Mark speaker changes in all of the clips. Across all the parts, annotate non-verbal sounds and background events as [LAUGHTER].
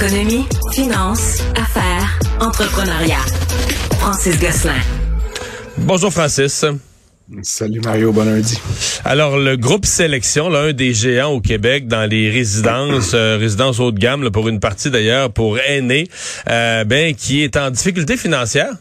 Speaker 1: Économie, finance, affaires, entrepreneuriat. Francis Gosselin.
Speaker 2: Bonjour Francis.
Speaker 3: Salut Mario, bon lundi.
Speaker 2: Alors le groupe Sélection, l'un des géants au Québec dans les résidences, euh, résidences haut de gamme, pour une partie d'ailleurs pour aînés, euh, ben qui est en difficulté financière.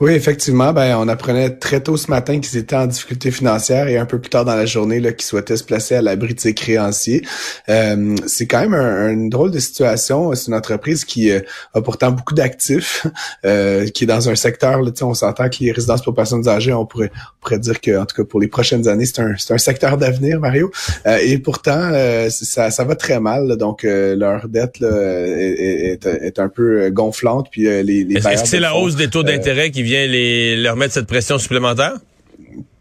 Speaker 3: Oui, effectivement, ben on apprenait très tôt ce matin qu'ils étaient en difficulté financière et un peu plus tard dans la journée là qu'ils souhaitaient se placer à l'abri de ses créanciers. Euh, c'est quand même un, une drôle de situation. C'est une entreprise qui euh, a pourtant beaucoup d'actifs, [LAUGHS] euh, qui est dans un secteur. Là, on s'entend que les résidences pour personnes âgées, on pourrait, on pourrait dire que en tout cas pour les prochaines années, c'est un, c'est un secteur d'avenir, Mario. Euh, et pourtant, ça, ça va très mal. donc leur dette là, est, est, est, un peu gonflante. Puis les, les
Speaker 2: Est-ce que c'est la hausse des taux d'intérêt qui vient les, leur mettre cette pression supplémentaire?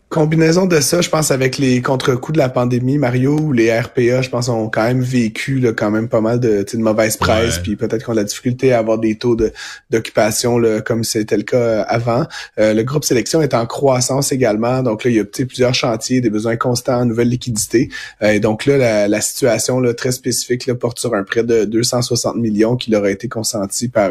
Speaker 3: Combinaison de ça, je pense, avec les contre-coups de la pandémie, Mario, ou les RPA, je pense, ont quand même vécu là, quand même pas mal de, de mauvaise presse, puis peut-être qu'on a de la difficulté à avoir des taux d'occupation comme c'était le cas euh, avant. Euh, le groupe sélection est en croissance également, donc là, il y a plusieurs chantiers, des besoins constants nouvelle liquidité. Euh, et donc là, la, situation là, très spécifique là, porte sur un prêt de 260 millions qui leur a été consenti par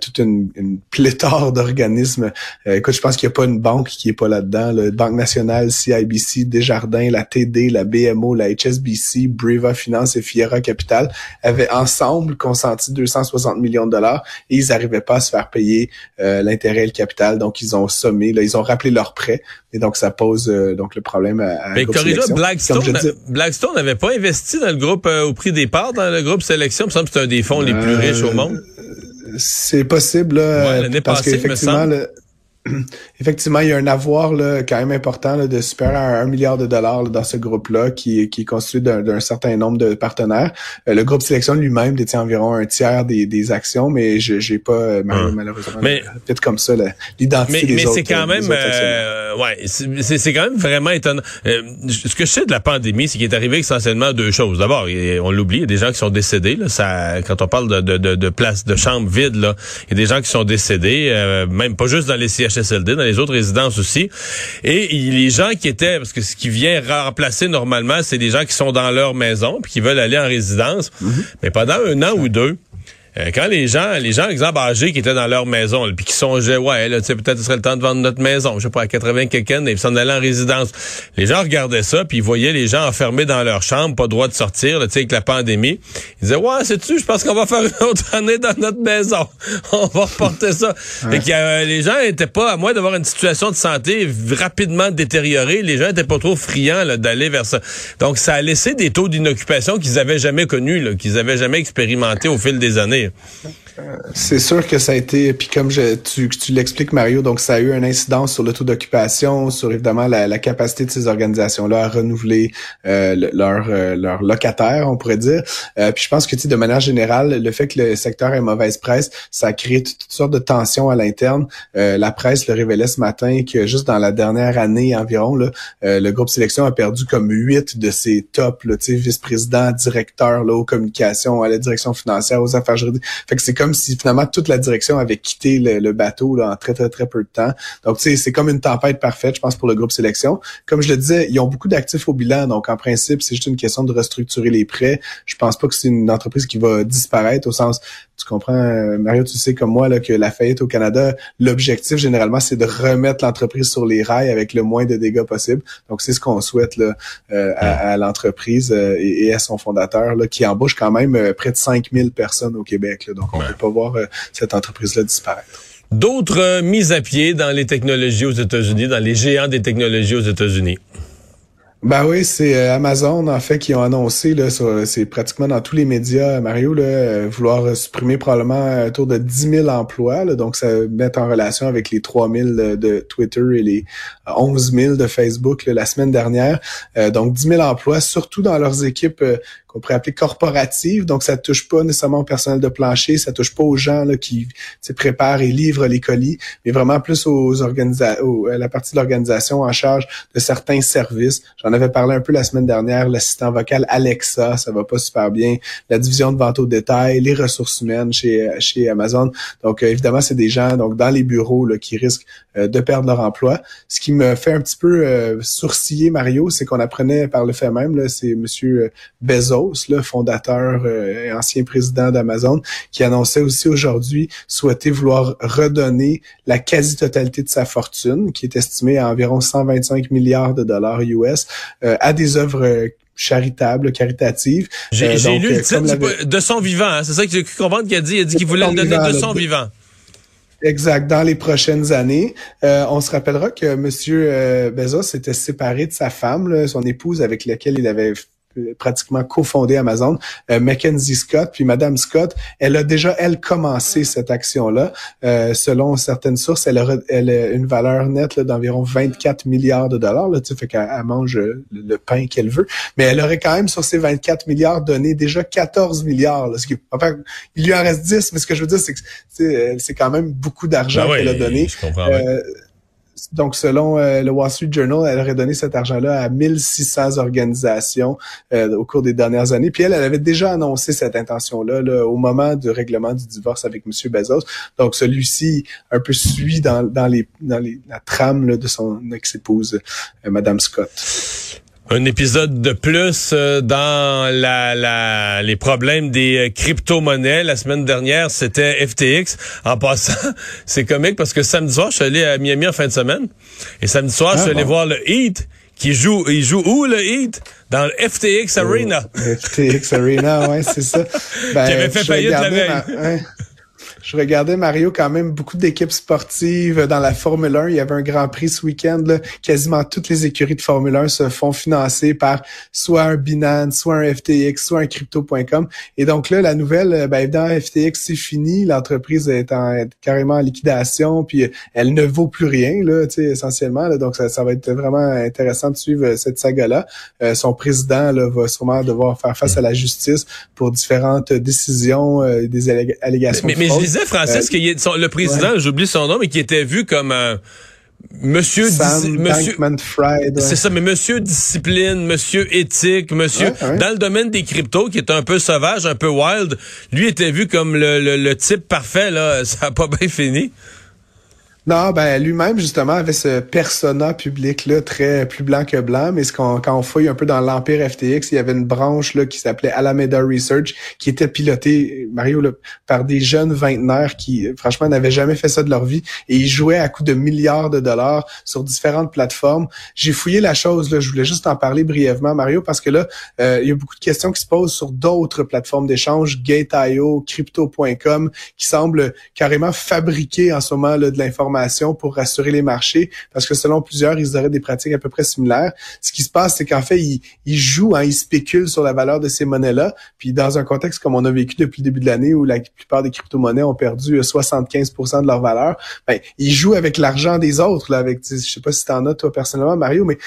Speaker 3: toute une, une pléthore d'organismes. écoute, je pense qu'il n'y a pas une banque qui est pas là-dedans. La Banque CIBC, Desjardins, la TD, la BMO, la HSBC, Breva Finance et Fiera Capital avaient ensemble consenti 260 millions de dollars et ils n'arrivaient pas à se faire payer euh, l'intérêt et le capital. Donc, ils ont sommé, là, ils ont rappelé leurs prêts et donc ça pose euh, donc le problème à, à
Speaker 2: Mais Blackstone, Blackstone n'avait pas investi dans le groupe euh, au prix des parts dans le groupe Sélection. Il me semble que c'est un des fonds les plus riches au monde.
Speaker 3: C'est possible, là, parce qu'effectivement, [CLEARS THROAT] effectivement, il y a un avoir là, quand même important là, de supérieur à un milliard de dollars dans ce groupe-là qui, qui est constitué d'un certain nombre de partenaires. Euh, le groupe Sélection lui-même détient environ un tiers des, des actions, mais je j'ai pas euh, hum. malheureusement peut-être comme ça l'identité
Speaker 2: des mais c'est quand même euh, ouais c'est quand même vraiment étonnant. ce que je sais de la pandémie, c'est qu'il est arrivé essentiellement deux choses. D'abord, on l'oublie, il y a des gens qui sont décédés. Là, ça, quand on parle de, de, de, de places de chambres vides, là, il y a des gens qui sont décédés, même pas juste dans les Dans les autres résidences aussi. Et les gens qui étaient, parce que ce qui vient remplacer normalement, c'est des gens qui sont dans leur maison puis qui veulent aller en résidence. Mm-hmm. Mais pendant un an ou deux, euh, quand les gens, les gens, exemple, âgés qui étaient dans leur maison, puis qui songeaient, ouais, là, tu sais, peut-être ce serait le temps de vendre notre maison, je sais pas, à 80 quelqu'un, et puis s'en aller en résidence. Les gens regardaient ça, puis ils voyaient les gens enfermés dans leur chambre, pas droit de sortir, tu sais, avec la pandémie. Ils disaient, ouais, c'est-tu, je pense qu'on va faire une autre année dans notre maison. [LAUGHS] On va reporter ça. Fait que euh, les gens étaient pas, à moins d'avoir une situation de santé rapidement détériorée, les gens étaient pas trop friands d'aller vers ça. Donc, ça a laissé des taux d'inoccupation qu'ils avaient jamais connus, qu'ils avaient jamais expérimenté au fil des années.
Speaker 3: C'est sûr que ça a été, puis comme je, tu, tu l'expliques Mario, donc ça a eu un incidence sur le taux d'occupation, sur évidemment la, capacité de ces organisations-là à renouveler euh, leur, euh, leur locataire, on pourrait dire. Euh, puis je pense que tu de manière générale, le fait que le secteur ait mauvaise presse, ça a créé toutes, sortes de tensions à l'interne. la presse le révélait ce matin que juste dans la dernière année environ, là, le groupe Sélection a perdu comme huit de ses tops, vice-présidents, directeurs là, aux communications, à la direction financière, aux affaires juridiques. Fait que c'est comme si finalement toute la direction avait quitté le, bateau là, en très, très, très peu de temps. Donc, tu sais, c'est comme une tempête parfaite, je pense, pour le groupe sélection. Comme je le disais, ils ont beaucoup d'actifs au bilan. Donc, en principe, c'est juste une question de restructurer les prêts. Je pense pas que c'est une entreprise qui va disparaître au sens, tu comprends, euh, Mario, tu sais comme moi là, que la faillite au Canada, l'objectif généralement, c'est de remettre l'entreprise sur les rails avec le moins de dégâts possible. Donc, c'est ce qu'on souhaite là, euh, à, l'entreprise euh, et, à son fondateur là, qui embauche quand même près de 5000 personnes au Québec. Donc, on ne peut pas voir cette entreprise-là disparaître.
Speaker 2: D'autres mises à pied dans les technologies aux États-Unis, dans les géants des technologies aux États-Unis.
Speaker 3: Ben oui, c'est euh, Amazon en fait qui ont annoncé là, c'est pratiquement dans tous les médias, Mario, là, euh, vouloir supprimer probablement autour de 10 000 emplois. Là, donc ça met en relation avec les 3 000 de, Twitter et les 11 000 de Facebook la semaine dernière. Euh, donc 10 000 emplois, surtout dans leurs équipes qu'on pourrait appeler corporatives. Donc ça touche pas nécessairement au personnel de plancher, ça touche pas aux gens là, qui préparent et livrent les colis, mais vraiment plus aux organisations, à la partie de l'organisation en charge de certains services. J'en avais parlé un peu la semaine dernière, l'assistant vocal Alexa, ça va pas super bien, la division de vente au détail, les ressources humaines chez, chez Amazon. Donc, euh, évidemment, c'est des gens donc dans les bureaux qui risquent euh, de perdre leur emploi. Ce qui me fait un petit peu euh, sourciller, Mario, c'est qu'on apprenait par le fait même, c'est Monsieur Bezos, le fondateur et ancien président d'Amazon, qui annonçait aussi aujourd'hui souhaiter vouloir redonner la quasi-totalité de sa fortune, qui est estimée à environ 125 milliards de dollars US, euh, à des œuvres euh, charitables, caritatives.
Speaker 2: J'ai euh, lu le titre de son vivant, hein, c'est ça que j'ai cru comprendre qu'il a dit, il a dit qu'il voulait le donner de son vivant.
Speaker 3: Exact. Dans les prochaines années, on se rappellera que M. Bezos s'était séparé de sa femme, son épouse avec laquelle il avait pratiquement cofondé Amazon, euh, Mackenzie Scott, puis Madame Scott, elle a déjà elle commencé cette action-là. Euh, selon certaines sources, elle a, elle a une valeur nette d'environ 24 milliards de dollars. Là, tu sais, fait qu'elle mange le pain qu'elle veut, mais elle aurait quand même sur ces 24 milliards donné déjà 14 milliards. Là, ce qui, enfin, il lui en reste 10, mais ce que je veux dire, c'est que c'est quand même beaucoup d'argent ben qu'elle a donné.
Speaker 2: Je comprends, euh,
Speaker 3: donc, selon euh, le Wall Street Journal, elle aurait donné cet argent-là à 1600 organisations euh, au cours des dernières années. Puis elle, elle avait déjà annoncé cette intention-là au moment du règlement du divorce avec M. Bezos. Donc, celui-ci un peu suit dans, dans, les, dans les, la trame de son ex-épouse, euh, Madame Scott
Speaker 2: un épisode de plus euh, dans la, la, les problèmes des euh, crypto-monnaies. La semaine dernière, c'était FTX. En passant, [LAUGHS] c'est comique parce que samedi soir, je suis allé à Miami en fin de semaine. Et samedi soir, je suis ah, allé voir le Heat qui joue. Il joue où le Heat? Dans le FTX Arena.
Speaker 3: FTX Arena, ouais, c'est ça.
Speaker 2: Ben, [LAUGHS] qui avait fait faillite la veille
Speaker 3: je regardais Mario quand même beaucoup d'équipes sportives dans la Formule 1. Il y avait un Grand Prix ce week-end. Quasiment toutes les écuries de Formule 1 se font financer par soit un Binance, soit un FTX, soit un crypto.com. Et donc là, la nouvelle, ben évidemment, FTX c'est fini. L'entreprise est, en, carrément en liquidation, puis elle ne vaut plus rien là, essentiellement. Là. Donc ça, ça va être vraiment intéressant de suivre cette saga-là. Euh, son président là, va sûrement devoir faire face à la justice pour différentes décisions, euh, des allégations.
Speaker 2: Mais, de Francis, euh, que le président, j'oublie son nom, mais qui était vu comme un Monsieur, monsieur c'est ça, mais Monsieur discipline, Monsieur éthique, Monsieur dans le domaine des cryptos qui est un peu sauvage, un peu wild, lui était vu comme le, le type parfait là. [LAUGHS] Ça a pas bien fini.
Speaker 3: Non, ben lui-même justement avait ce persona public là très plus blanc que blanc, mais ce quand on fouille un peu dans l'empire FTX, il y avait une branche là qui s'appelait Alameda Research qui était pilotée Mario par des jeunes vingtenaires qui franchement n'avaient jamais fait ça de leur vie et ils jouaient à coups de milliards de dollars sur différentes plateformes. J'ai fouillé la chose là, je voulais juste en parler brièvement Mario parce que là euh, il y a beaucoup de questions qui se posent sur d'autres plateformes d'échange, Gate.io, crypto.com qui semblent carrément fabriquer en ce moment là, de l'information pour rassurer les marchés, parce que selon plusieurs, ils auraient des pratiques à peu près similaires. Ce qui se passe, c'est qu'en fait, ils, jouent, hein, ils spéculent sur la valeur de ces monnaies-là. Puis dans un contexte comme on a vécu depuis le début de l'année, où la plupart des crypto-monnaies ont perdu 75% de leur valeur, ben, ils jouent avec l'argent des autres. Là, avec, je sais pas si tu en as toi personnellement, Mario, mais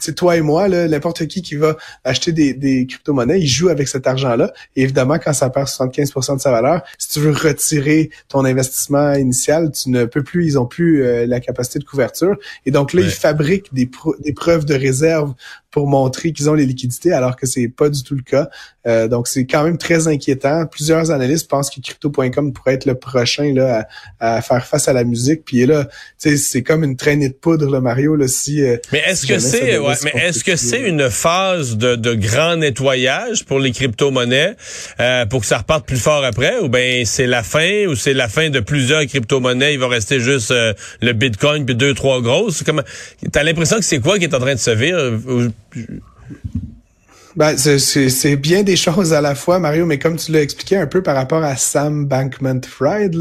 Speaker 3: c'est toi et moi, n'importe qui qui va acheter des, des crypto-monnaies, il joue avec cet argent-là. Et évidemment, quand ça perd 75% de sa valeur, si tu veux retirer ton investissement initial, tu ne peux plus, ils ont plus euh, la capacité de couverture. Et donc là, ils fabriquent des, des preuves de réserve pour montrer qu'ils ont les liquidités, alors que c'est pas du tout le cas. Euh, donc, c'est quand même très inquiétant. Plusieurs analystes pensent que crypto.com pourrait être le prochain là, à, faire face à la musique. Puis là, c'est comme une traînée de poudre, là, Mario. Là, si,
Speaker 2: euh, mais est-ce que c'est ouais, mais est-ce que c'est une phase de, de, grand nettoyage pour les crypto-monnaies euh, pour que ça reparte plus fort après? Ou bien c'est la fin ou c'est la fin de plusieurs crypto-monnaies? Il va rester juste le Bitcoin puis deux, trois grosses? T'as l'impression que c'est quoi qui est en train de se vivre?
Speaker 3: Ben, c'est bien des choses à la fois, Mario, mais comme tu l'as expliqué un peu par rapport à Sam Bankman-Fried,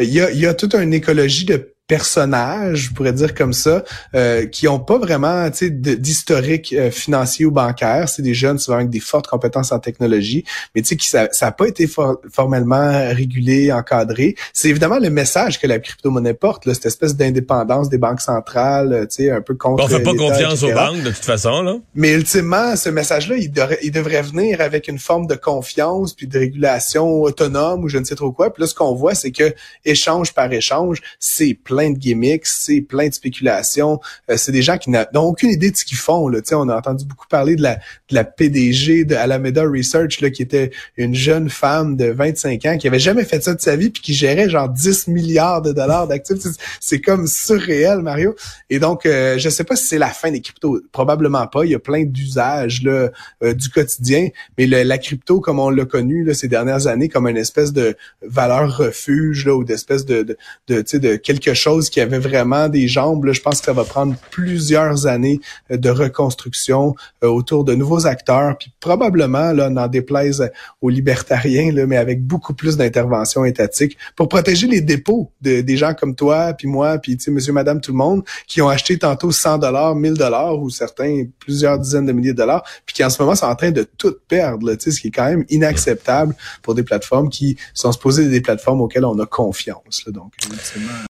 Speaker 3: il y a, y a toute une écologie de personnages, je pourrais dire comme ça, euh, qui ont pas vraiment d'historique euh, financier ou bancaire. C'est des jeunes souvent avec des fortes compétences en technologie, mais tu sais qui ça n'a pas été formellement régulé, encadré. C'est évidemment le message que la crypto-monnaie porte, là, cette espèce d'indépendance des banques centrales, euh, tu sais, un peu contre.
Speaker 2: On fait pas confiance aux banques de toute façon, là.
Speaker 3: Mais ultimement, ce message-là, il, il, devrait venir avec une forme de confiance puis de régulation autonome ou je ne sais trop quoi. Puis là, ce qu'on voit, c'est que échange par échange, c'est plein de gimmicks, c'est plein de spéculations. Euh, c'est des gens qui n'ont aucune idée de ce qu'ils font. Là. on a entendu beaucoup parler de la, de la PDG de Alameda Research, là, qui était une jeune femme de 25 ans qui avait jamais fait ça de sa vie puis qui gérait genre 10 milliards de dollars d'actifs. C'est comme surréel, Mario. Et donc, euh, je sais pas si c'est la fin des cryptos. Probablement pas. Il y a plein d'usages là euh, du quotidien, mais la crypto, comme on l'a connu là, ces dernières années, comme une espèce de valeur refuge là, ou d'espèce de, de, de, de quelque chose qui avait vraiment des jambes. Je pense que ça va prendre plusieurs années euh, de reconstruction euh, autour de nouveaux acteurs, puis probablement, là, n'en déplaise aux libertariens, là, mais avec beaucoup plus d'intervention étatique pour protéger les dépôts de, des gens comme toi, puis moi, puis monsieur, madame, tout le monde, qui ont acheté tantôt 100 dollars, 1000 dollars ou certains plusieurs dizaines de milliers de dollars, puis qui en ce moment sont en train de tout perdre, là, ce qui est quand même inacceptable pour des plateformes qui sont supposées des plateformes auxquelles on a confiance. Là, donc,